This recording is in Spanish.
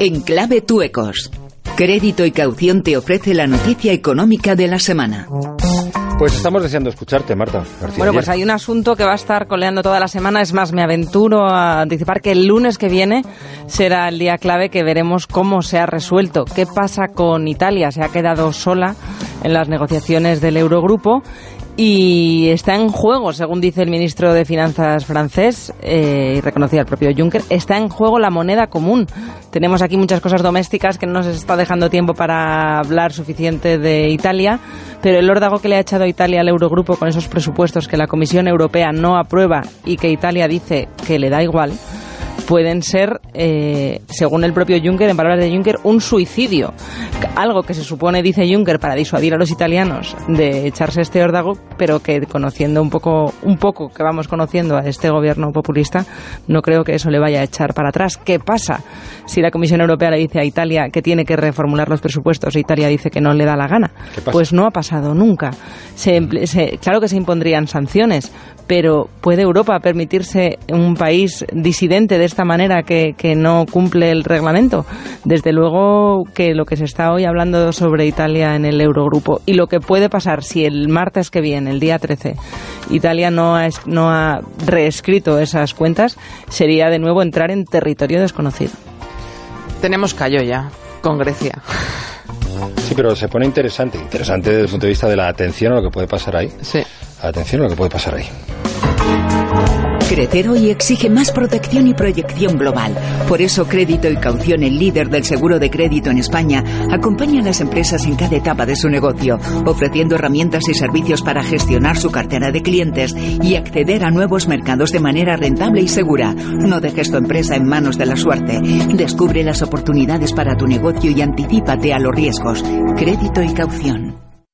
En clave Tuecos. Crédito y caución te ofrece la noticia económica de la semana. Pues estamos deseando escucharte, Marta. bueno, pues hay un asunto que va a estar coleando toda la semana. Es más, me aventuro a anticipar que el lunes que viene será el día clave que veremos cómo se ha resuelto. ¿Qué pasa con Italia? Se ha quedado sola en las negociaciones del Eurogrupo y está en juego, según dice el ministro de Finanzas francés eh, y reconocía el propio Juncker, está en juego la moneda común. Tenemos aquí muchas cosas domésticas que no nos está dejando tiempo para hablar suficiente de Italia, pero el órdago que le ha echado a Italia al Eurogrupo con esos presupuestos que la Comisión Europea no aprueba y que Italia dice que le da igual, pueden ser, eh, según el propio Juncker, en palabras de Juncker, un suicidio. Algo que se supone, dice Juncker, para disuadir a los italianos de echarse este órdago, pero que conociendo un poco, un poco que vamos conociendo a este gobierno populista, no creo que eso le vaya a echar para atrás. ¿Qué pasa si la Comisión Europea le dice a Italia que tiene que reformular los presupuestos e Italia dice que no le da la gana? Pues no ha pasado nunca. Claro que se impondrían sanciones, pero ¿puede Europa permitirse un país disidente de esta manera que, no cumple el reglamento? Desde luego que lo que se está hoy hablando sobre Italia en el Eurogrupo y lo que puede pasar si el martes que viene, el día 13, Italia no ha, no ha reescrito esas cuentas, sería de nuevo entrar en territorio desconocido. Tenemos callo ya con Grecia. Sí, pero se pone interesante, interesante desde el punto de vista de la atención a lo que puede pasar ahí. Sí. Atención a lo que puede pasar ahí. Crecer hoy exige más protección y proyección global. Por eso Crédito y Caución, el líder del seguro de crédito en España, acompaña a las empresas en cada etapa de su negocio, ofreciendo herramientas y servicios para gestionar su cartera de clientes y acceder a nuevos mercados de manera rentable y segura. No dejes tu empresa en manos de la suerte. Descubre las oportunidades para tu negocio y anticípate a los riesgos. Crédito y Caución.